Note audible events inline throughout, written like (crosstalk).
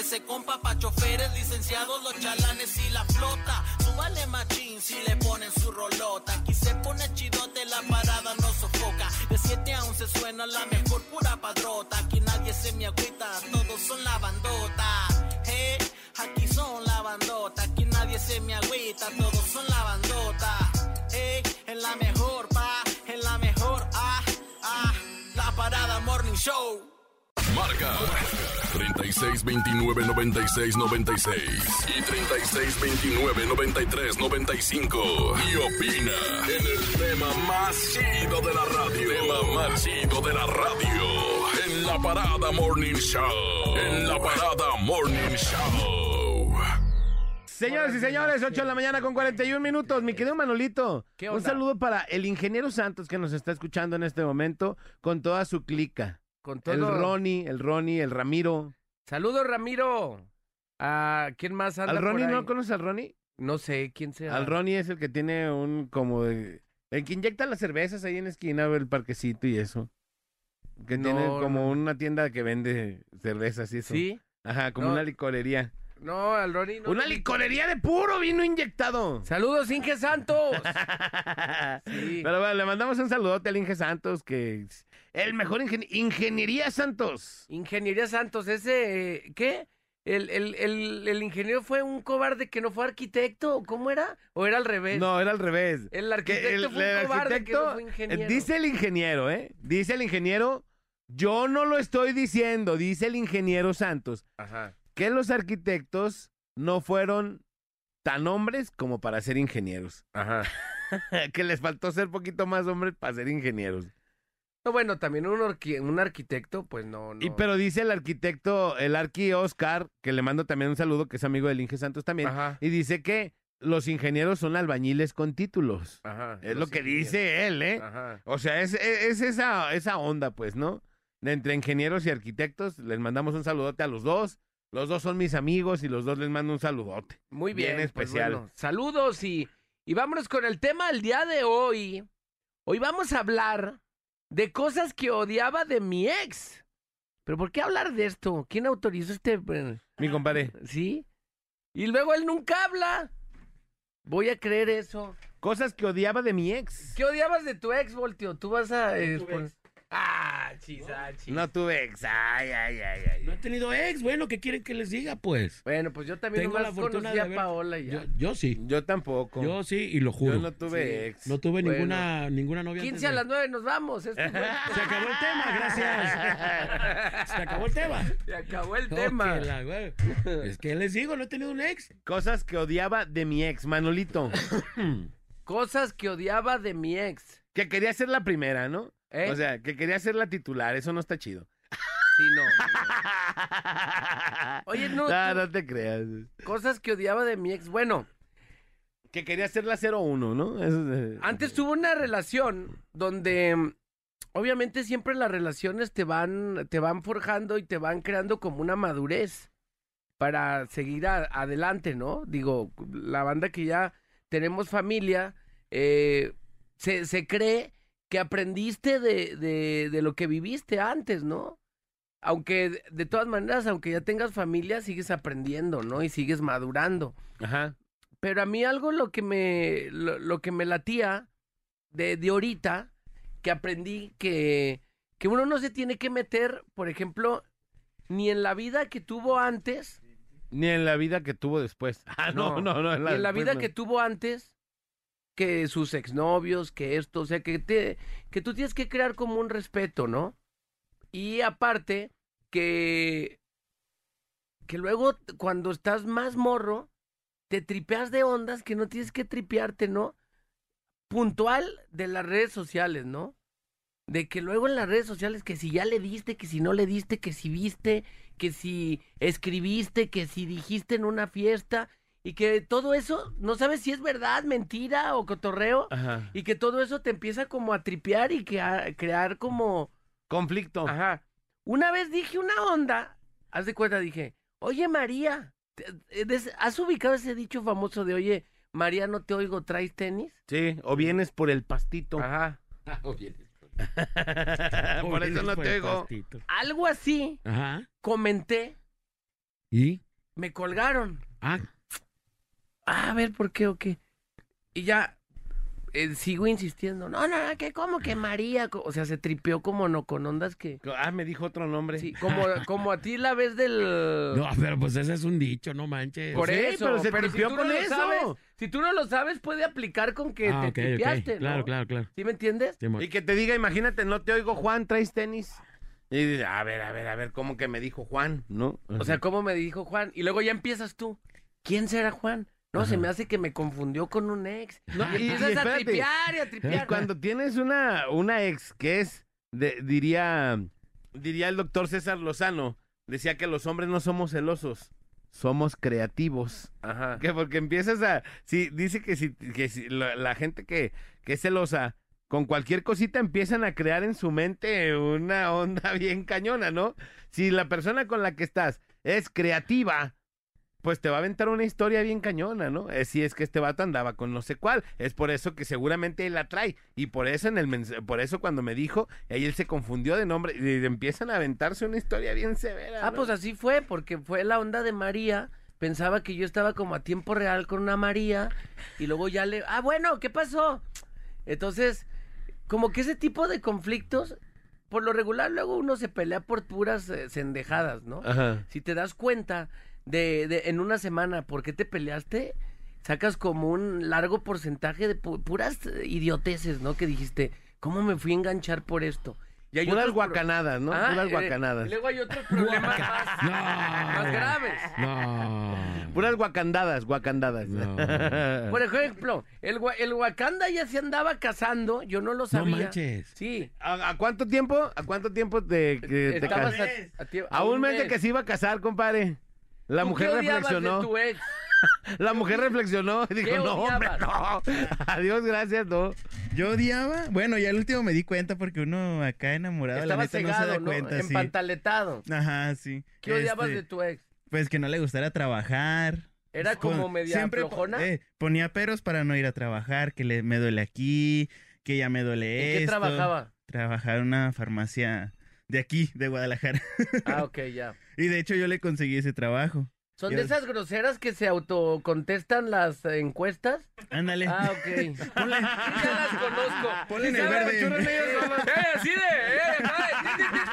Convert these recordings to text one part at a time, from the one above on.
ese compa. Pa' choferes, licenciados, los chalanes y la flota. Súbale machín si le ponen su rolota. Aquí se pone chidote, la parada no sofoca. De 7 a 11 suena la mejor pura padrota. Aquí nadie se me agüita, todos son la bandota. Hey, aquí son la bandota. Aquí nadie se me agüita, todos son la bandota. Hey, en la mejor, pa, en la mejor, ah, ah. La parada Morning Show. Marca 36 29 96 96 y 36 29 93 95 y opina en el tema más chido de la radio. Tema más chido de la radio en la parada Morning Show. En la parada Morning Show. Señoras y señores, 8 de la mañana con 41 minutos. Mi querido Manolito, ¿Qué un saludo para el ingeniero Santos que nos está escuchando en este momento con toda su clica. Con todo. El Ronnie, el Ronnie, el Ramiro. Saludos, Ramiro. ¿A quién más anda ¿Al por Ronnie ahí? no conoces al Ronnie? No sé quién sea. Al Ronnie es el que tiene un como de... El que inyecta las cervezas ahí en la esquina del parquecito y eso. Que No, tiene como no. una tienda que vende cervezas y eso. ¿Sí? Ajá, como No. una licorería. No, al Ronnie no. ¡Una licorería de puro vino inyectado! Saludos, Inge Santos. (laughs) Sí. Pero bueno, le mandamos un saludote al Inge Santos, que el mejor ingen- ingeniería Santos. Ingeniería Santos, ese, eh, ¿qué? El, el, el, el ingeniero fue un cobarde que no fue arquitecto, ¿o ¿cómo era? ¿O era al revés? No, era al revés. El Que arquitecto el- fue un cobarde que no arquitecto, fue eh, ingeniero. Dice el ingeniero, ¿eh? Dice el ingeniero, yo no lo estoy diciendo, dice el ingeniero Santos, Ajá. que los arquitectos no fueron tan hombres como para ser ingenieros. Ajá. (laughs) que les faltó ser poquito más hombres para ser ingenieros. No, bueno, también un, orqui- un arquitecto, pues no, no. Y pero dice el arquitecto, el arqui Oscar, que le mando también un saludo, que es amigo del Inge Santos también, Ajá. y dice que los ingenieros son albañiles con títulos. Ajá. Es lo que ingenieros. dice él, ¿eh? Ajá. O sea, es, es- es esa, esa onda, pues, ¿no? Entre ingenieros y arquitectos, les mandamos un saludote a los dos. Los dos son mis amigos y los dos les mando un saludote. Muy bien. Bien pues especial. bueno, saludos y, y vámonos con el tema del día de hoy. Hoy vamos a hablar de cosas que odiaba de mi ex. ¿Pero por qué hablar de esto? ¿Quién autorizó este...? Mi compadre. ¿Sí? Y luego él nunca habla. Voy a creer eso. Cosas que odiaba de mi ex. ¿Qué odiabas de tu ex, Voltio? Tú vas a... eh, Ah, chis, ah, chis. No tuve ex. Ay, ay, ay, ay. No he tenido ex, bueno, ¿qué quieren que les diga, pues? Bueno, pues yo también Tengo la fortuna de a Paola ya. Yo, yo sí. Yo tampoco. Yo sí, y lo juro. Yo no tuve Sí. ex. No tuve Bueno. ninguna, ninguna novia. 15 antes a las 9 nos vamos. Fue- (laughs) Se acabó el tema, gracias. (laughs) Se acabó el tema. Se acabó el tema. la güey. Es que les digo, no he tenido un ex. Cosas que odiaba de mi ex, Manolito. (coughs) Cosas que odiaba de mi ex. que quería ser la primera, ¿no? ¿Eh? O sea, que quería ser la titular. Eso no está chido. Sí, no. no, no. Oye, no, No, no te creas. Cosas que odiaba de mi ex. Bueno, Que quería ser la 01, ¿no? Eso antes tuve una relación donde obviamente siempre las relaciones te van, te van forjando y te van creando como una madurez para seguir a- adelante, ¿no? Digo, la banda que ya tenemos familia, eh, se, se cree que aprendiste de, de, de lo que viviste antes, ¿no? Aunque de- todas maneras, aunque ya tengas familia, sigues aprendiendo, ¿no? Y sigues madurando. Ajá. Pero a mí algo lo que me, lo, lo que me latía de, de ahorita, que aprendí que, que uno no se tiene que meter, por ejemplo, ni en la vida que tuvo antes, Ni en la vida que tuvo después. (laughs) Ah, no, no, no. ni en la vida que tuvo antes, que sus exnovios, que esto, o sea, que, te, que tú tienes que crear como un respeto, ¿no? Y aparte, que, que luego cuando estás más morro, te tripeas de ondas que no tienes que tripearte, ¿no? Puntual de las redes sociales, ¿no? De que luego en las redes sociales, que si ya le diste, que si no le diste, que si viste, que si escribiste, que si dijiste en una fiesta, y que todo eso, no sabes si es verdad, mentira o cotorreo. Ajá. y que todo eso te empieza como a tripear y que a crear como, Conflicto. ajá, Una vez dije una onda, haz de cuenta, dije, oye María, eh, ¿has ubicado ese dicho famoso de, oye, María, no te oigo, ¿traes tenis? Sí, o vienes por el pastito. Ajá. (laughs) por (laughs) eso no Por te oigo. pastito. Algo así, Ajá. comenté, ¿Y? me colgaron. Ah, a ver, ¿por qué o qué? Y ya eh, sigo insistiendo. No, no, no, que como que María, o sea, se tripeó como no con ondas que Ah, me dijo otro nombre. sí, como (laughs) como a ti la vez del no, pero pues ese es un dicho, no manches. Por Sí, eso, pero se si tripeó tú con no lo eso. sabes, si tú no lo sabes, puede aplicar con que ah, te tripeaste, ¿no? Claro, claro, claro. ¿Sí me entiendes? Y que te diga, imagínate, no te oigo, Juan, ¿traes tenis? Y dices, a ver, a ver, a ver, ¿cómo que me dijo Juan? ¿No? O sea, ¿cómo me dijo Juan? Y luego ya empiezas tú. ¿Quién será Juan? No, se me hace que me confundió con un ex. No, (laughs) y y- empiezas y a tripear y a Y tripear. cuando tienes una, una ex que es, de- diría, diría el doctor César Lozano, decía que los hombres no somos celosos, somos creativos. Ajá. Que porque empiezas a, sí, dice que si, que si la, la gente que, que es celosa, con cualquier cosita empiezan a crear en su mente una onda (laughs) bien cañona, ¿no? Si la persona con la que estás es creativa, pues te va a aventar una historia bien cañona, ¿no? Eh, si es que este vato andaba con no sé cuál, es por eso que seguramente él la trae y por eso en el por eso cuando me dijo, ahí él se confundió de nombre y empiezan a aventarse una historia bien severa. Ah, ¿no? pues así fue, porque fue la onda de María. Pensaba que yo estaba como a tiempo real con una María. Y luego ya le. Ah, bueno, ¿qué pasó? Entonces, como que ese tipo de conflictos, por lo regular, luego uno se pelea por puras eh, sendejadas, ¿no? Ajá. Si te das cuenta de, de en una semana por qué te peleaste, sacas como un largo porcentaje de pu- puras idioteces, ¿no? Que dijiste, ¿cómo me fui a enganchar por esto? Y hay Puras otros guacanadas, ¿no? Ah, Puras eh, guacanadas. luego hay otros problemas más, No. más graves. No. Puras guacandadas, guacandadas. No. Por ejemplo, el, el Wakanda ya se andaba casando, yo no lo No sabía. manches. Sí. ¿A, a cuánto tiempo? ¿A cuánto tiempo te, que te Estabas casas? a, A un mes de que se iba a casar, compadre. La ¿Tú mujer qué reflexionó. de tu ex? (laughs) La mujer reflexionó y dijo, ¿Qué no, hombre, no. (laughs) Adiós, gracias, no. Yo odiaba, bueno, ya al último me di cuenta porque uno acá enamorado, Estaba la neta no se cegado, da ¿no? cuenta, sí. Empantaletado. Ajá, sí. ¿Qué odiabas Este, de tu ex? Pues que no le gustara trabajar. ¿Era Pon- como media siempre po- flojona? eh, ponía peros para no ir a trabajar, que le, me duele aquí, que ya me duele ¿En qué esto. trabajaba? Trabajaba en una farmacia de aquí, de Guadalajara. Ah, (laughs) ok, ya. y de hecho yo le conseguí ese trabajo. ¿Son Yo- de esas groseras que se autocontestan las eh, encuestas? Ándale. Ah, ok. (laughs) Ponle- Sí, ya las conozco. Ponle en el verde. son- Eh, así de, eh, sí.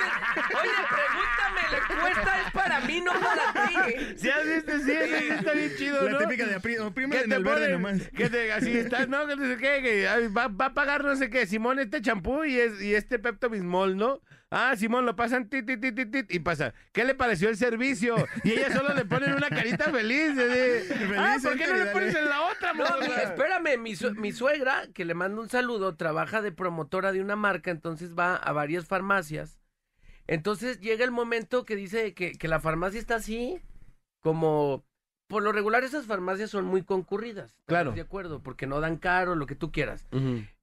Oye, pregúntame, la encuesta es para mí, no para ti. ¿Sí has visto? Sí, sí está bien chido, La ¿no? típica de Que en te el verde ponen, nomás. que te, así está, no, que no sé qué, que va, va a pagar no sé qué, Simón este champú y, es, y este Pepto Bismol, ¿no? Ah, Simón, lo pasan tit, tit, tit, tit, y pasa, ¿qué le pareció el servicio? Y ella solo le ponen una carita feliz, ah, ¿por qué no le pones en la otra, No, mi- espérame, mi, su- mi suegra, que le mando un saludo, trabaja de promotora de una marca, entonces va a varias farmacias. Entonces llega el momento que dice que, que la farmacia está así, como... Por lo regular esas farmacias son muy concurridas. ¿estás Claro. De acuerdo, porque no dan caro, lo que tú quieras.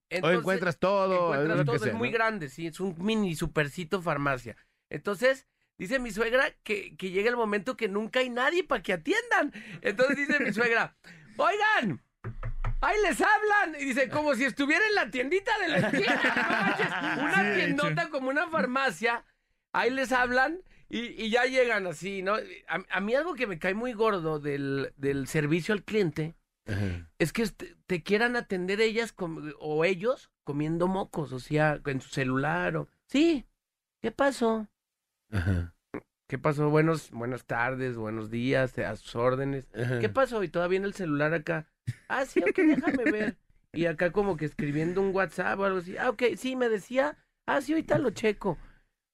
Entonces, encuentras todo, encuentras todo, sea, es muy ¿no? grande, sí, es un mini supercito farmacia. Entonces, dice mi suegra que, que llega el momento que nunca hay nadie para que atiendan. Entonces dice mi suegra, (laughs) oigan, ahí les hablan. Y dice, como si estuviera en la tiendita de la esquina. no (laughs) una tiendota como una farmacia, ahí les hablan. Y, y ya llegan así, ¿no? A, a mí algo que me cae muy gordo del, del servicio al cliente Ajá. es que este- te quieran atender ellas com- o ellos comiendo mocos, o sea, en su celular o... Sí, ¿qué pasó? Ajá. ¿Qué pasó? Buenos, buenas tardes, buenos días, a sus órdenes. Ajá. ¿Qué pasó? Y todavía en el celular acá. Ah, sí, ok, déjame ver. Y acá como que escribiendo un WhatsApp o algo así. Ah, ok, sí, me decía. Ah, sí, ahorita lo checo.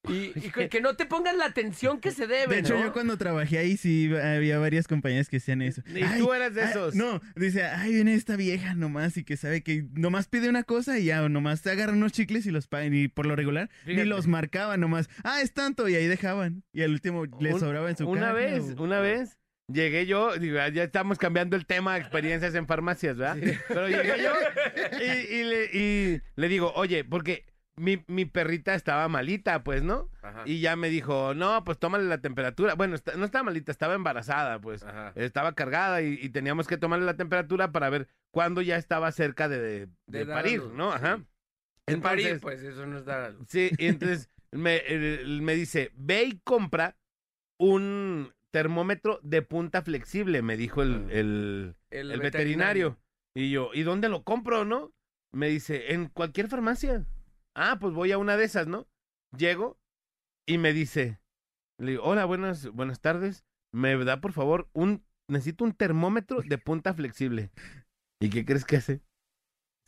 Y, (laughs) y que, que no te pongan la atención que se debe, De hecho, ¿no? yo cuando trabajé ahí sí había varias compañías que hacían eso. Y tú eras de ay, esos. no, dice, ay, viene esta vieja nomás y que sabe que nomás pide una cosa y ya, nomás te agarran unos chicles y los pagan. Y por lo regular, Fíjate. ni los marcaban nomás. Ah, es tanto, y ahí dejaban. Y al último les Un- sobraba en su Una vez, o- una vez, llegué yo, digo, ah, ya estamos cambiando el tema de experiencias en farmacias, ¿verdad? Pero llegué yo (laughs) y, y le, y le digo, oye, porque mi, mi perrita estaba malita, pues, ¿no? Ajá. Y ya me dijo, no, pues tómale la temperatura. Bueno, está- no estaba malita, estaba embarazada, pues. Ajá. Estaba cargada y, y teníamos que tomarle la temperatura para ver cuándo ya estaba cerca de, de- parir, ¿no? Ajá. sí. En Entonces- pues eso no es dar a luz. Sí, y (laughs) entonces me, me dice, ve y compra un termómetro de punta flexible, me dijo el, el, el veterinario. Y yo, ¿y dónde lo compro, no? Me dice, en cualquier farmacia. Ah, pues voy a una de esas, ¿no? Llego y me dice, le digo, hola, buenas, buenas tardes. Me da, por favor, un, necesito un termómetro de punta flexible. ¿Y qué crees que hace?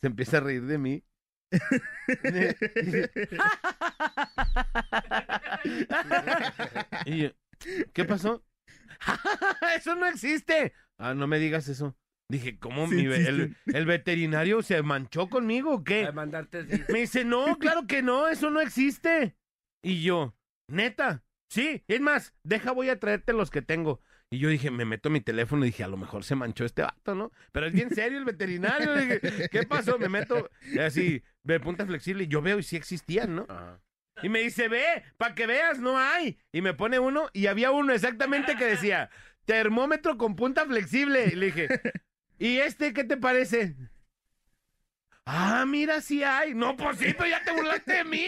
Se empieza a reír de mí. (laughs) (laughs) y yo, ¿qué pasó? (laughs) eso no existe. Ah, no me digas eso. Dije, ¿cómo Sí mi ve- el, veterinario se manchó conmigo o qué? A mandarte así. Me dice, no, claro que no, eso no existe. Y yo, neta, sí, es más, deja, voy a traerte los que tengo. Y yo dije, me meto mi teléfono y dije, a lo mejor se manchó este vato, ¿no? Pero es bien serio el veterinario. Dije, ¿qué pasó? Me meto así, de punta flexible, y yo veo y sí existían, ¿no? Ajá. Y me dice, ve, para que veas, no hay. Y me pone uno, y había uno exactamente que decía, termómetro con punta flexible. Y le dije, ¿y este qué te parece? Ah, mira, sí hay. No, pues sí, pero ya te burlaste de mí.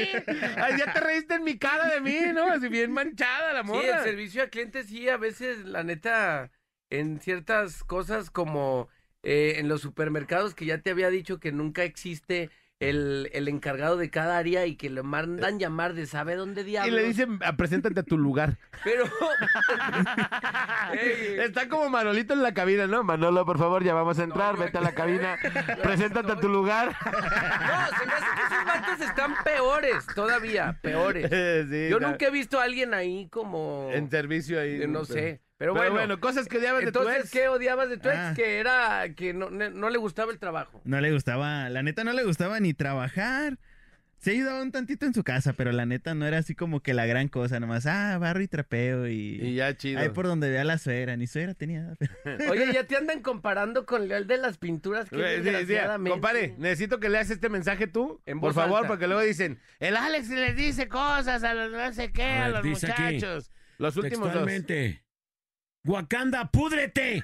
Ay, ya te reíste en mi cara de mí, ¿no? Así bien manchada la Sí, morra. el servicio al cliente sí, a veces, la neta, en ciertas cosas como eh, en los supermercados que ya te había dicho que nunca existe el, el encargado de cada área y que le mandan llamar de sabe dónde y diablos. le dicen, "Ah, preséntate a tu lugar. (laughs) Pero... (laughs) Ey, Está como Manolito en la cabina, ¿no? Manolo, por favor, ya vamos a entrar, vete a la cabina, (laughs) preséntate a tu lugar. No, se me hace que esos vatos están peores, todavía, peores. Sí, Yo no. nunca he visto a alguien ahí como... En servicio ahí. eh, no sé, pero, Pero, bueno. bueno, cosas que odiabas de tu Entonces, ex. ¿qué odiabas de tu ex? Ah. Que era que no, no le gustaba el trabajo. No le gustaba, la neta no le gustaba ni trabajar. Se ayudaba un tantito en su casa, pero la neta no era así como que la gran cosa, nomás, ah, barro y trapeo y... Y ya chido. Ahí por donde vea la suegra, ni suegra tenía. (laughs) Oye, ya (laughs) te andan comparando con el de las pinturas que sí, sí, compadre, necesito que leas este mensaje tú, En por favor, alta. porque luego dicen, el Alex les dice cosas a los no sé qué, A a, ver, los aquí, muchachos. Los últimos dos. Wakanda, púdrete.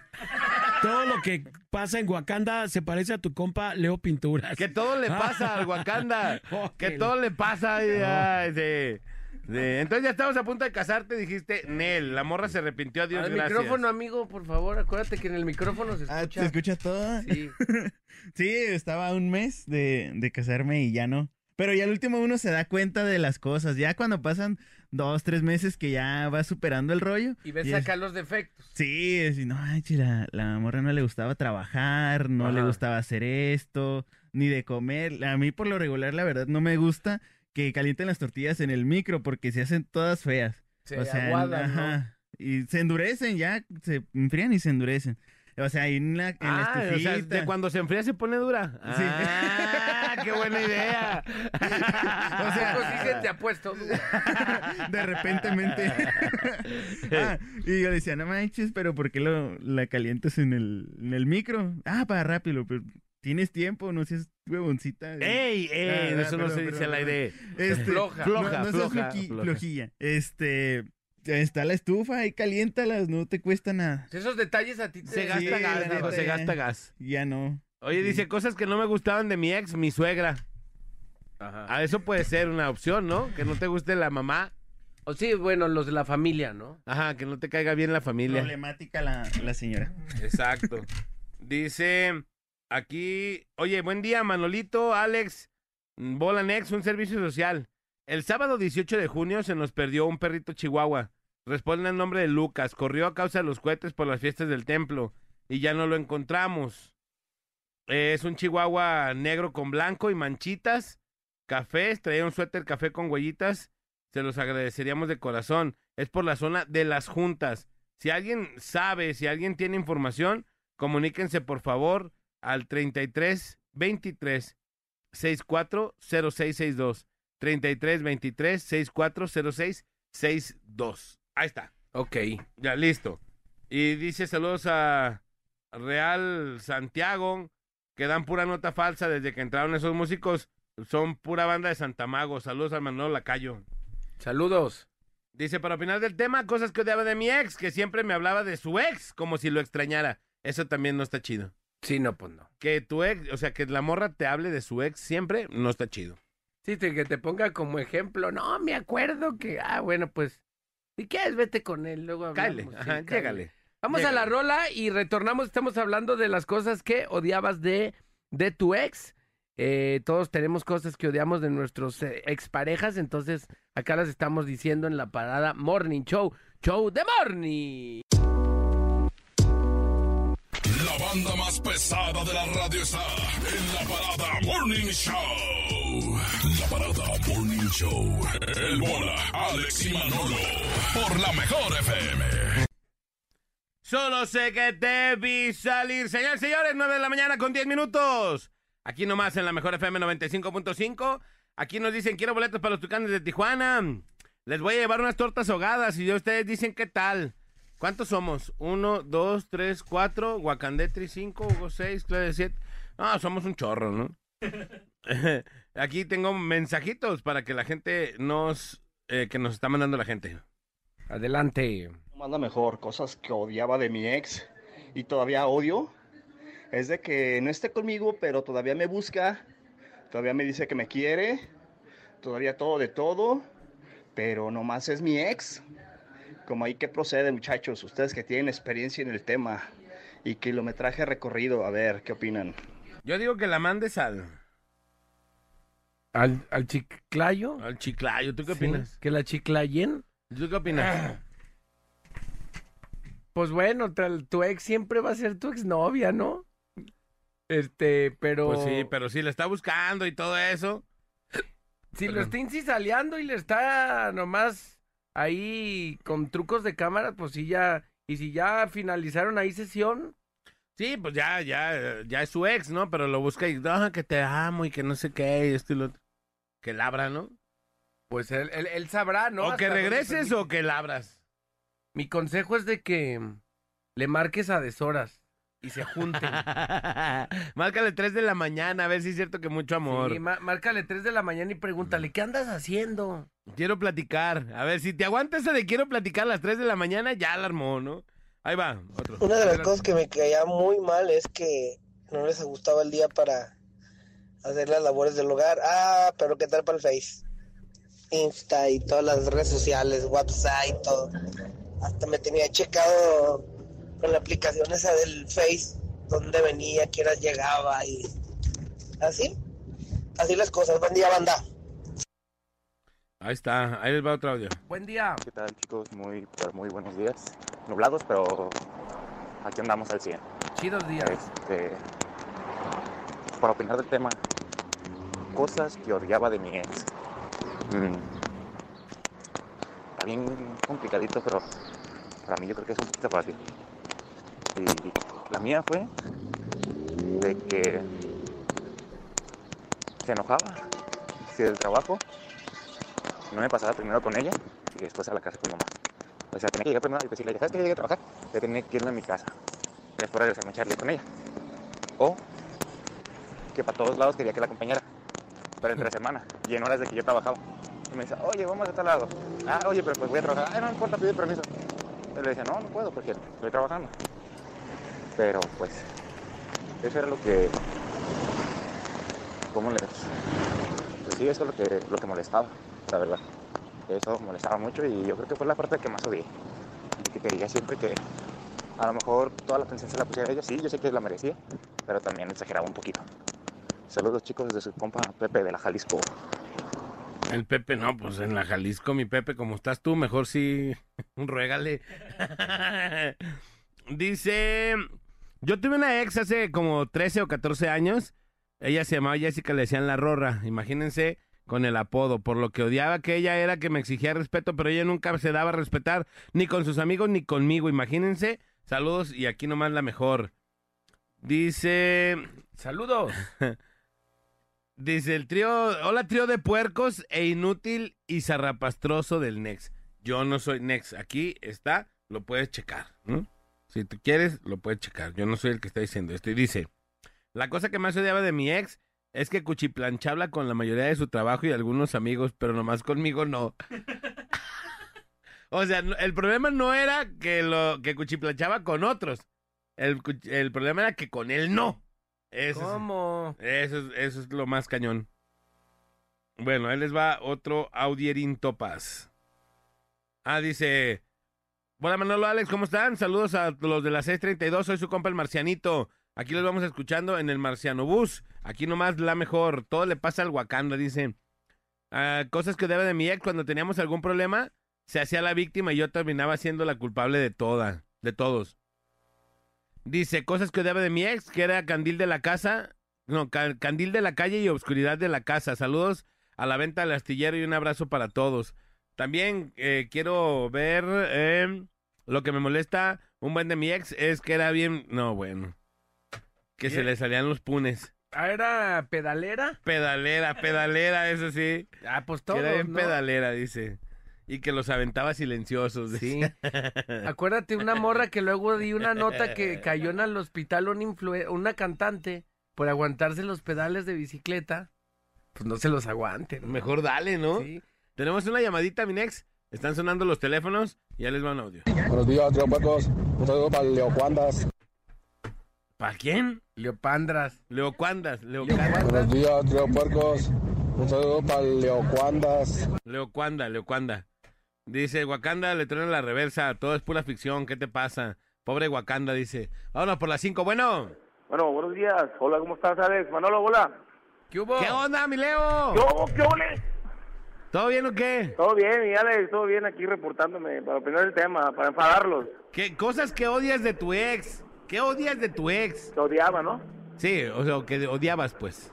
Todo lo que pasa en Wakanda se parece a tu compa Leo Pinturas. Que todo le pasa al Wakanda. (laughs) Oh, que todo le pasa. ay, ay, sí. Sí. Entonces ya estamos a punto de casarte, dijiste, Nel, la morra se arrepintió, adiós, Al gracias. micrófono, amigo, por favor, acuérdate que en el micrófono se Ah, escucha. ¿Se escucha todo? Sí. (laughs) Sí, estaba un mes de, de casarme y ya no. Pero ya al último uno se da cuenta de las cosas. Ya cuando pasan dos, tres meses que ya va superando el rollo. Y ves y es- acá los defectos. Sí, es, no, ay, chira, la morra no le gustaba trabajar, no le gustaba hacer esto, ni de comer. A mí por lo regular, la verdad, no me gusta que calienten las tortillas en el micro porque se hacen todas feas. Se o sea, aguadan, ¿no? ajá, Y se endurecen ya, se enfrían y se endurecen. O sea, ahí en la, en la Ah, o sea, de cuando se enfría se pone dura. Sí. Ah, qué buena idea. (laughs) O sea, pues sí se te ha puesto. (laughs) de repentemente. (laughs) ah, y yo decía, no manches, pero ¿por qué lo, la calientas en el, en el micro? Ah, para rápido, pero tienes tiempo, no seas huevoncita. ¡Ey, ey! Ah, eso no perdón, se dice perdón, al aire. Este, Floja. Floja, no, no seas floja. flojilla. Este, está la estufa, ahí caliéntalas, no te cuesta nada. Esos detalles a ti te... Se gasta gas, neta, se ya. gasta gas. Ya no. Oye, Sí. dice cosas que no me gustaban de mi ex, mi suegra. Ajá. Ah, eso puede ser una opción, ¿no? Que no te guste la mamá. O sí, bueno, los de la familia, ¿no? Ajá, que no te caiga bien la familia. Problemática la, la señora. Exacto. (laughs) Dice aquí, oye, buen día, Manolito, Alex, Bolanex, un servicio social. El sábado 18 de junio se nos perdió un perrito chihuahua. Responde el nombre de Lucas. Corrió a causa de los cohetes por las fiestas del templo y ya no lo encontramos. Es un chihuahua negro con blanco y manchitas. Cafés, traía un suéter café con huellitas. Se los agradeceríamos de corazón. Es por la zona de las juntas. Si alguien sabe, si alguien tiene información, comuníquense por favor al 33 23 64 0662. 33 23 64 06 62. Ahí está. Ok. Ya, listo. Y dice saludos a Real Santiago, que dan pura nota falsa desde que entraron esos músicos. son pura banda de Santamago. Saludos al Manolo Lacayo. Saludos. Dice, para opinar del tema, cosas que odiaba de mi ex, que siempre me hablaba de su ex, como si lo extrañara. Eso también no está chido. Sí, no, pues no. Que tu ex, o sea, que la morra te hable de su ex siempre, no está chido. Sí, te- que te ponga como ejemplo. No, me acuerdo que. Ah, bueno, pues. Si quieres, vete con él. Luego hablamos. Cáele, Sí, ajá, cáele. llégale. Vamos a la rola y retornamos. Estamos hablando de las cosas que odiabas de, de tu ex. Eh, todos tenemos cosas que odiamos de nuestros eh, exparejas. Entonces, acá las estamos diciendo en la parada Morning Show. Show de Morning. La banda más pesada de la radio está en la parada Morning Show. La parada Morning Show. El bola, Alex y Manolo. Por la mejor FM. Solo sé que te salir. Señores, señores, 9 de la mañana con 10 minutos. Aquí nomás en la mejor FM 95.5. Aquí nos dicen, quiero boletos para los tucanes de Tijuana. Les voy a llevar unas tortas ahogadas y ustedes dicen qué tal. ¿Cuántos somos? Uno, dos, tres, cuatro. Guacandetri, cinco, Hugo, seis, Claudia, siete. No, somos un chorro, ¿no? (laughs) Aquí tengo mensajitos para que la gente nos... eh, que nos está mandando la gente. Adelante. Manda mejor, cosas que odiaba de mi ex y todavía odio. Es de que no esté conmigo, pero todavía me busca, todavía me dice que me quiere, todavía todo de todo, pero nomás es mi ex. Como ahí que procede, muchachos, ustedes que tienen experiencia en el tema y kilometraje recorrido, a ver, ¿qué opinan? Yo digo que la mandes al, ¿Al, al chiclayo? al chiclayo. ¿Tú qué Sí, opinas? ¿Que la chiclayen? ¿Tú qué opinas? (clears throat) Pues bueno, tu ex siempre va a ser tu exnovia, ¿no? Este, pero... Pues sí, pero si le está buscando y todo eso. (clears throat) Si lo está incisaleando y le está nomás ahí con trucos de cámara, pues sí ya... Y si ya finalizaron ahí sesión, Sí, pues ya, ya, ya es su ex, ¿no? Pero lo busca y, ah, que te amo y que no sé qué, y esto y lo otro. Que labra, ¿no? pues él, él- él sabrá, ¿no? o Hasta que regreses o que labras. Mi consejo es de que le marques a deshoras y se junten. (laughs) Márcale 3 de la mañana, a ver si es cierto que mucho amor. Sí, má- márcale 3 de la mañana y pregúntale, ¿qué andas haciendo? Quiero platicar. A ver, si te aguanta eso de quiero platicar a las 3 de la mañana, ya la armó, ¿no? Ahí va, otro. Una de las cosas que me caía muy mal es que no les gustaba el día para hacer las labores del hogar. Ah, pero ¿qué tal para el Face? Insta y todas las redes sociales, WhatsApp y todo. Hasta me tenía checado con la aplicación esa del Face, dónde venía, qué horas llegaba y así. Así las cosas. Buen día, banda. Ahí está, ahí les va otro audio. Buen día. ¿Qué tal chicos? Muy, pero muy buenos días. Nublados, pero aquí andamos al 100. Chidos días. Este, para opinar del tema, cosas que odiaba de mi ex. Mm, Está bien complicadito, pero para mí yo creo que es un poquito fácil. Y la mía fue de que se enojaba si del trabajo no me pasaba primero con ella y después a la casa con mamá. O sea, tenía que llegar primero y decirle, ¿sabes que llegué a trabajar? Tenía que irme a mi casa. Después regresarme a echarle con ella. O que para todos lados quería que la acompañara. Pero entre semana y en horas de que yo trabajaba. Y me decía, oye, vamos a tal lado. Ah, oye, pero pues voy a trabajar. Ah, no importa, pide permiso. Y le decía, no, no puedo porque estoy trabajando. Pero pues, eso era lo que. ¿Cómo les.? Pues sí, eso es lo que, lo que molestaba, la verdad. Eso molestaba mucho y yo creo que fue la parte que más odié. Y que quería siempre que a lo mejor toda la atención se la pusiera a ella. Sí, yo sé que la merecía, pero también exageraba un poquito. Saludos chicos desde su compa Pepe de la Jalisco. El Pepe, no, pues en la Jalisco, mi Pepe, como estás tú, mejor sí, (laughs) ruégale. (laughs) Dice, yo tuve una ex hace como 13 o 14 años. Ella se llamaba Jessica, le decían la rorra. Imagínense con el apodo. Por lo que odiaba que ella era que me exigía respeto, pero ella nunca se daba a respetar, ni con sus amigos ni conmigo. Imagínense. Saludos y aquí nomás la mejor. Dice, Saludos. (laughs) Dice el trío, hola trío de puercos e inútil y zarrapastroso del Nex. Yo no soy Nex, aquí está, lo puedes checar. Si tú quieres, lo puedes checar. Yo no soy el que está diciendo esto. Y dice, la cosa que más odiaba de mi ex Es que Cuchiplancha habla con la mayoría de su trabajo y algunos amigos, pero nomás conmigo no. (laughs) o sea, el problema no era que lo que Cuchiplanchaba con otros. El, el problema era que con él no. Eso es- ¿Cómo? eso es, eso es lo más cañón. Bueno, ahí les va otro Audierín Topas. Ah, dice... Hola Manolo, Alex, ¿cómo están? Saludos a los de la 632, soy su compa el Marcianito. Aquí los vamos escuchando en el Marciano Bus. Aquí nomás la mejor, todo le pasa al Wakanda, dice. Ah, cosas que debe de mi ex, cuando teníamos algún problema, se hacía la víctima y yo terminaba siendo la culpable de toda, de todos. Dice, cosas que odiaba de mi ex, que era candil de la casa, no, ca- candil de la calle y obscuridad de la casa. Saludos a la venta del astillero y un abrazo para todos. También eh, quiero ver eh, lo que me molesta un buen de mi ex es que era bien, no, bueno, que se le salían los punes. Ah, ¿Era pedalera? Pedalera, pedalera, eso sí. Ah, pues todo, era bien ¿no? pedalera, dice. Y que los aventaba silenciosos. Sí. (laughs) Acuérdate una morra que luego di una nota que cayó en el hospital una, influe- una cantante por aguantarse los pedales de bicicleta. Pues no se los aguanten. Mejor dale, ¿no? Sí. Tenemos una llamadita, mi ex. Están sonando los teléfonos y ya les va un audio. Buenos días, tío Puercos. Un saludo para el Leo Cuandas. ¿Para quién? Leopandras. Leocuandas, Leocuandas. Buenos días, tío Puercos. Un saludo para el Leo Cuandas. Leocuanda, Leocuanda. Dice, Wakanda le truena la reversa, todo es pura ficción, ¿qué te pasa? Pobre Wakanda, dice. Vámonos por las cinco, bueno. Bueno, buenos días. Hola, ¿cómo estás, Alex? Manolo, hola. ¿Qué hubo? ¿Qué onda, mi Leo? ¿Qué hubo, qué ole? ¿Todo bien o qué? Todo bien, mi Alex, todo bien aquí reportándome para opinar el tema, para enfadarlos. ¿Qué cosas que odias de tu ex? ¿Qué odias de tu ex? Te odiaba, ¿no? Sí, o sea, que odiabas, pues.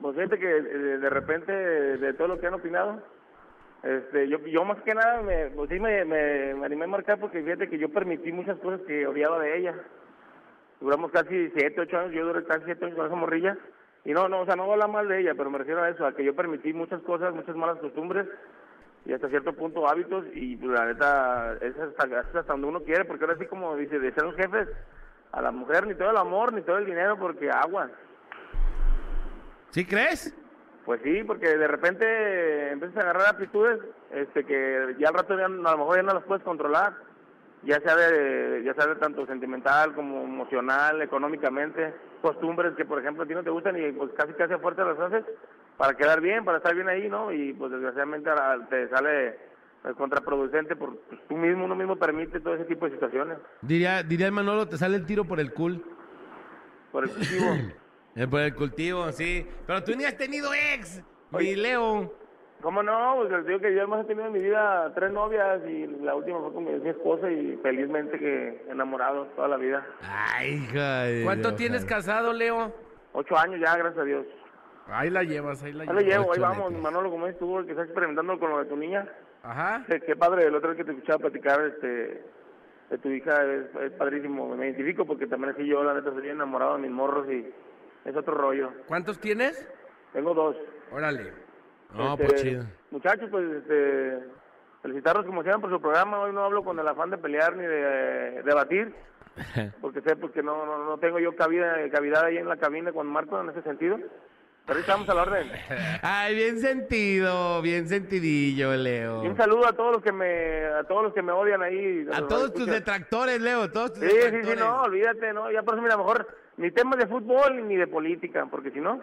Pues fíjate que eh, de repente, de todo lo que han opinado, este, yo, yo más que nada, me, pues sí me, me, me animé a marcar porque fíjate que yo permití muchas cosas que odiaba de ella. Duramos casi siete, ocho años, yo duré casi siete años con esa morrilla. Y no, no, o sea, no voy a hablar mal de ella, pero me refiero a eso, a que yo permití muchas cosas, muchas malas costumbres y hasta cierto punto hábitos y pues, la neta es hasta, es hasta donde uno quiere, porque ahora sí como dice, de ser los jefes, a la mujer ni todo el amor ni todo el dinero porque aguas. ¿Sí crees? Pues sí, porque de repente empiezas a agarrar actitudes este, que ya al rato ya, no- a lo mejor ya no las puedes controlar, ya sea de, ya sea de tanto sentimental como emocional, económicamente, costumbres que por ejemplo a ti no te gustan y pues casi casi a fuerza las haces para quedar bien, para estar bien ahí, ¿no? Y pues desgraciadamente te sale pues, contraproducente por pues, tú mismo, uno mismo permite todo ese tipo de situaciones Diría, diría el Manolo, te sale el tiro por el cool. por el cultivo. (clears throat) Eh, por el cultivo, sí. Pero tú ni has tenido ex, mi Leo. ¿Cómo no? Pues les digo que yo además he tenido en mi vida tres novias y la última fue con mi, mi esposa y felizmente que enamorado toda la vida. Ay, hija de ¿Cuánto Dios, tienes casado, Leo? Ocho años ya, gracias a Dios. Ahí la llevas, ahí la Ahí lo llevas. llevo, ahí vamos, netes. Manolo, como es tú, que estás experimentando con lo de tu niña. Ajá. Qué, qué padre, el otro día que te escuchaba platicar este, de tu hija es, es padrísimo. Me identifico porque también así yo, la neta, soy enamorado de mis morros y es otro rollo. ¿Cuántos tienes? Tengo dos. Órale. No, Este, pues chido. Muchachos, pues este, felicitarlos como siempre por su programa. Hoy no hablo con el afán de pelear ni de debatir, (laughs) porque sé porque no, no, no tengo yo cabida, cavidad ahí en la cabina con Marco en ese sentido. Pero estamos a la orden. (laughs) Ay, bien sentido, bien sentidillo, Leo. Y un saludo a todos los que me, a todos los que me odian ahí. A todos tus detractores, Leo, todos tus Sí, sí, detractores. sí, no, olvídate, no. Ya por eso, mira, mejor ni temas de fútbol ni de política, porque si no,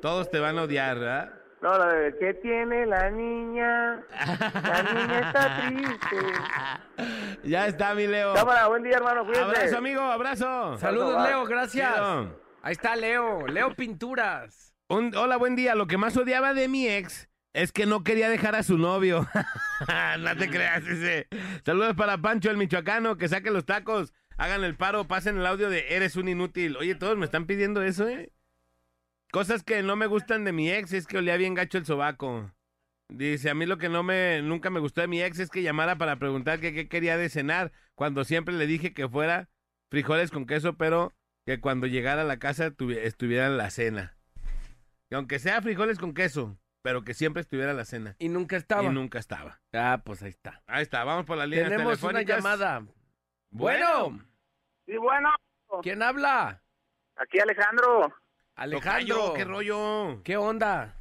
Todos te van a odiar, ¿verdad? no, la de ¿qué tiene la niña? La niña está triste. (laughs) Ya está, mi Leo. Cámara, buen día, hermano, cuídate. Abrazo, amigo, abrazo. Saludos. Leo, gracias. Ahí está Leo, Leo Pinturas. Un- hola, buen día. Lo que más odiaba de mi ex es que no quería dejar a su novio. (laughs) no te creas, ese. Saludos para Pancho, el michoacano, que saque los tacos. Hagan el paro, pasen el audio de Eres un inútil. Oye, todos me están pidiendo eso, ¿eh? Cosas que no me gustan de mi ex es que olía bien gacho el sobaco. Dice, a mí lo que no me, nunca me gustó de mi ex es que llamara para preguntar que qué quería de cenar, cuando siempre le dije que fuera frijoles con queso, pero que cuando llegara a la casa tuvi- estuviera en la cena. Y aunque sea frijoles con queso, pero que siempre estuviera en la cena. Y nunca estaba. Y nunca estaba. Ah, pues ahí está. Ahí está, vamos por las líneas Tenemos una telefónicas. llamada. Bueno, Sí, bueno, ¿quién habla? aquí Alejandro. Alejandro, Tocayo, ¿qué rollo? ¿Qué onda?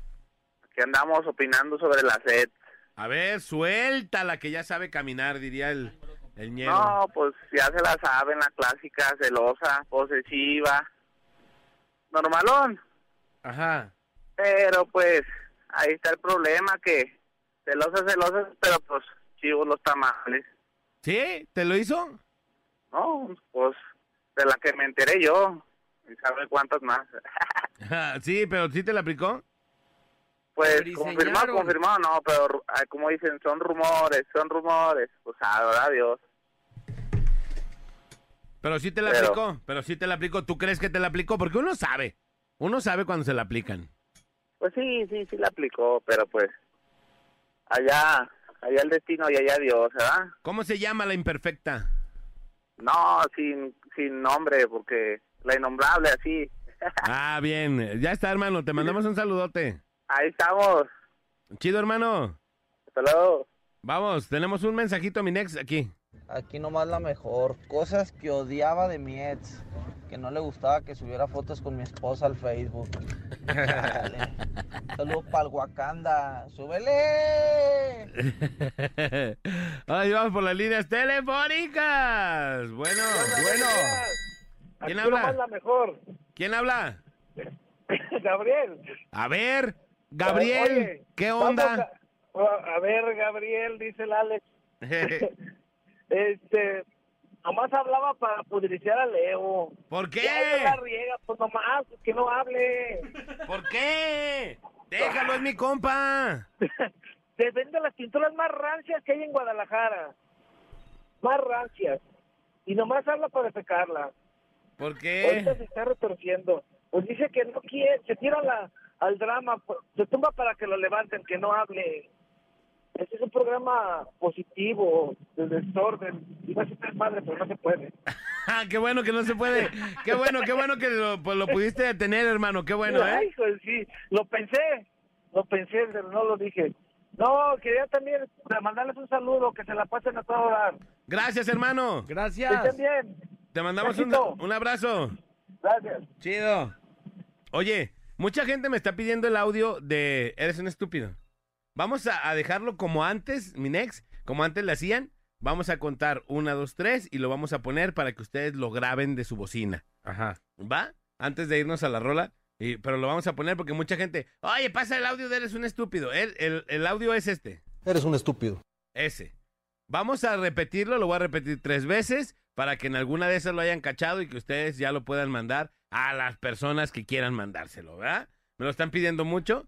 que andamos opinando sobre la sed. A ver, suéltala que ya sabe caminar, diría el, el ñero. No, pues ya se la saben, la clásica, celosa, posesiva, normalón. Ajá. Pero pues ahí está el problema que celosas, celosas, pero pues chivos los tamales. ¿Sí? ¿Te lo hizo? No, pues de la que me enteré yo, y sabe cuántas más. (laughs) sí, pero ¿sí te la aplicó? Pues confirmado, confirmado, no, pero ah, como dicen, son rumores, son rumores. Pues adora a Dios. Pero sí te la Pero- aplicó, pero sí te la aplicó. ¿Tú crees que te la aplicó? Porque uno sabe. Uno sabe cuando se la aplican. Pues sí, sí, sí la aplicó, pero pues allá, allá el destino y allá Dios, ¿verdad? ¿Cómo se llama la imperfecta? No, sin, sin nombre, porque la innombrable así. (laughs) Ah, bien. Ya está, hermano. Te mandamos un saludote. Ahí estamos. Chido, hermano. Hasta luego. Vamos, tenemos un mensajito, mi next, aquí. Aquí nomás la mejor. Cosas que odiaba de mi ex. Que no le gustaba que subiera fotos con mi esposa al Facebook. Dale. (laughs) Saludos para el Wakanda. ¡Súbele! (laughs) Ahí vamos por las líneas telefónicas. Bueno, bueno. ¿Quién habla? la mejor. ¿Quién habla? (laughs) Gabriel. A ver, Gabriel, Oye, ¿qué onda? A, a ver, Gabriel, dice el Alex. Este, nomás hablaba para pudriciar a Leo. ¿Por qué? Ya la riega, pues nomás, que no hable. ¿Por qué? Déjalo, es mi compa. (laughs) Te vende las pinturas más rancias que hay en Guadalajara. Más rancias. Y nomás habla para defecarla. ¿Por Ahorita qué? se está retorciendo. Pues dice que no quiere, se tira la, al drama, pues, se tumba para que lo levanten, que no hable. Este es un programa positivo, de desorden. Iba a ser madre, pero no se puede. (laughs) Ah, qué bueno que no se puede. Qué bueno, qué bueno que lo, pues, lo pudiste detener, hermano. Qué bueno, Ay, ¿eh? hijo, sí, lo pensé, lo pensé, pero no lo dije. No, quería también mandarles un saludo, que se la pasen a todo dar. Gracias, hermano. Que Gracias. estén bien. Te mandamos un abrazo. Gracias. Chido. Oye, mucha gente me está pidiendo el audio de Eres un estúpido. Vamos a, a dejarlo como antes, mi next, como antes le hacían. Vamos a contar una, dos, tres y lo vamos a poner para que ustedes lo graben de su bocina. Ajá. ¿Va? Antes de irnos a la rola. Y, pero lo vamos a poner porque mucha gente, oye, pasa el audio de Eres un estúpido. El, el- el audio es este. Eres un estúpido. Ese. Vamos a repetirlo, lo voy a repetir tres veces para que en alguna de esas lo hayan cachado y que ustedes ya lo puedan mandar a las personas que quieran mandárselo, ¿verdad? Me lo están pidiendo mucho.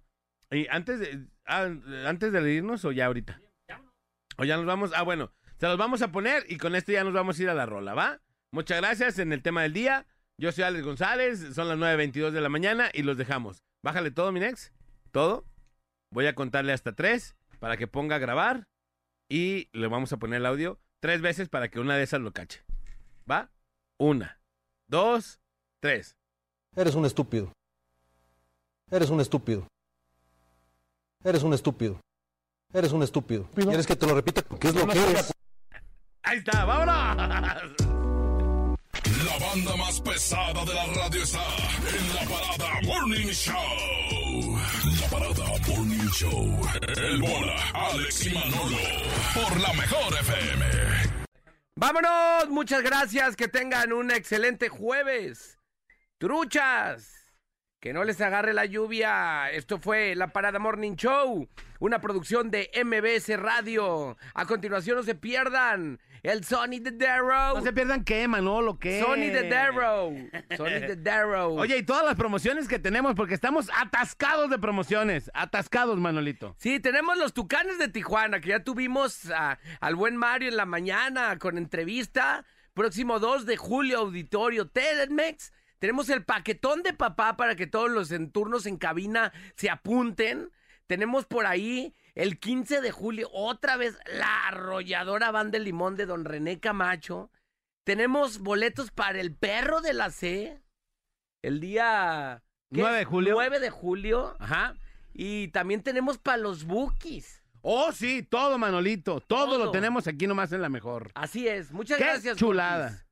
Y antes de, ah, antes de irnos o ya ahorita. O ya nos vamos, ah, bueno, se los vamos a poner y con esto ya nos vamos a ir a la rola, ¿va? Muchas gracias en el tema del día. Yo soy Alex González, son las 9.22 de la mañana y los dejamos. Bájale todo, mi nex. Todo. Voy a contarle hasta tres para que ponga a grabar y le vamos a poner el audio tres veces para que una de esas lo cache. ¿Va? Una, dos, tres. Eres un estúpido. Eres un estúpido. Eres un estúpido. Eres un estúpido. ¿Quieres que te lo repita? ¿Qué es lo que eres? Ahí está, vámonos. La banda más pesada de la radio está en la parada Morning Show. La parada Morning Show. El bola, Alex y Manolo. Por la mejor FM. Vámonos, muchas gracias, que tengan un excelente jueves. Truchas, que no les agarre la lluvia. Esto fue La Parada Morning Show, una producción de MBS Radio. A continuación no se pierdan el Sony the Darrow. No se pierdan qué, Manolo, qué. Sony the Darrow. Sony the Darrow. Oye, y todas las promociones que tenemos, porque estamos atascados de promociones. Atascados, Manolito. Sí, tenemos los Tucanes de Tijuana, que ya tuvimos a- al buen Mario en la mañana con entrevista. Próximo 2 de julio, auditorio TEDmex. Tenemos el paquetón de papá para que todos los en turnos en cabina se apunten. Tenemos por ahí el 15 de julio, otra vez, la arrolladora banda de limón de don René Camacho. Tenemos boletos para el perro de la C. El día... ¿qué? 9 de julio. 9 de julio. Ajá. Y también tenemos para los bookies. Oh, sí, todo, Manolito. Todo, Todo. lo tenemos aquí nomás en la mejor. Así es. Muchas Qué gracias. chulada. Bookies.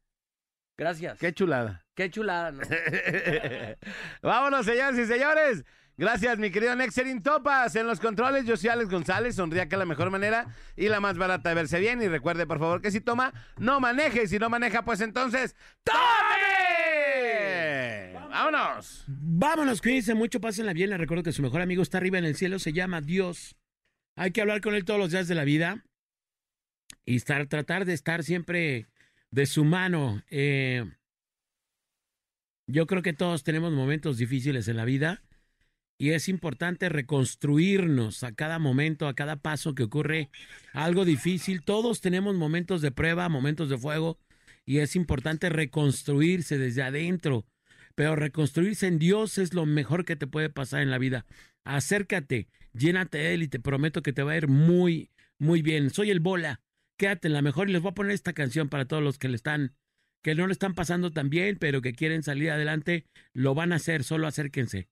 Gracias. Qué chulada. Qué chulada, ¿no? (laughs) Vámonos, señores y señores. Gracias, mi querido Nexerin Topas. En los controles, yo soy Alex González. Sonría que la mejor manera y la más barata de verse bien. Y recuerde, por favor, que si toma, no maneje. Y si no maneja, pues entonces, ¡tome! ¡Vámonos! Vámonos, cuídense mucho, pásenla bien. Les recuerdo que su mejor amigo está arriba en el cielo, se llama Dios. Hay que hablar con él todos los días de la vida y estar, tratar de estar siempre de su mano. Eh, yo creo que todos tenemos momentos difíciles en la vida y es importante reconstruirnos a cada momento, a cada paso que ocurre algo difícil. Todos tenemos momentos de prueba, momentos de fuego y es importante reconstruirse desde adentro. Pero reconstruirse en Dios es lo mejor que te puede pasar en la vida. Acércate, llénate de Él y te prometo que te va a ir muy, muy bien. Soy el Bola. Quédate en la mejor y les voy a poner esta canción para todos los que le están, que no le están pasando tan bien, pero que quieren salir adelante. Lo van a hacer, solo acérquense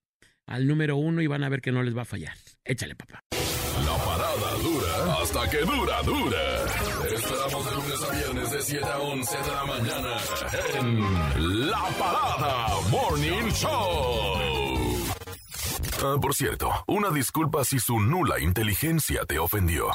al número uno y van a ver que no les va a fallar. Échale, papá. La parada dura hasta que dura, dura. Esperamos de lunes a viernes de 7 a 11 de la mañana en La Parada Morning Show. Ah, por cierto, una disculpa si su nula inteligencia te ofendió.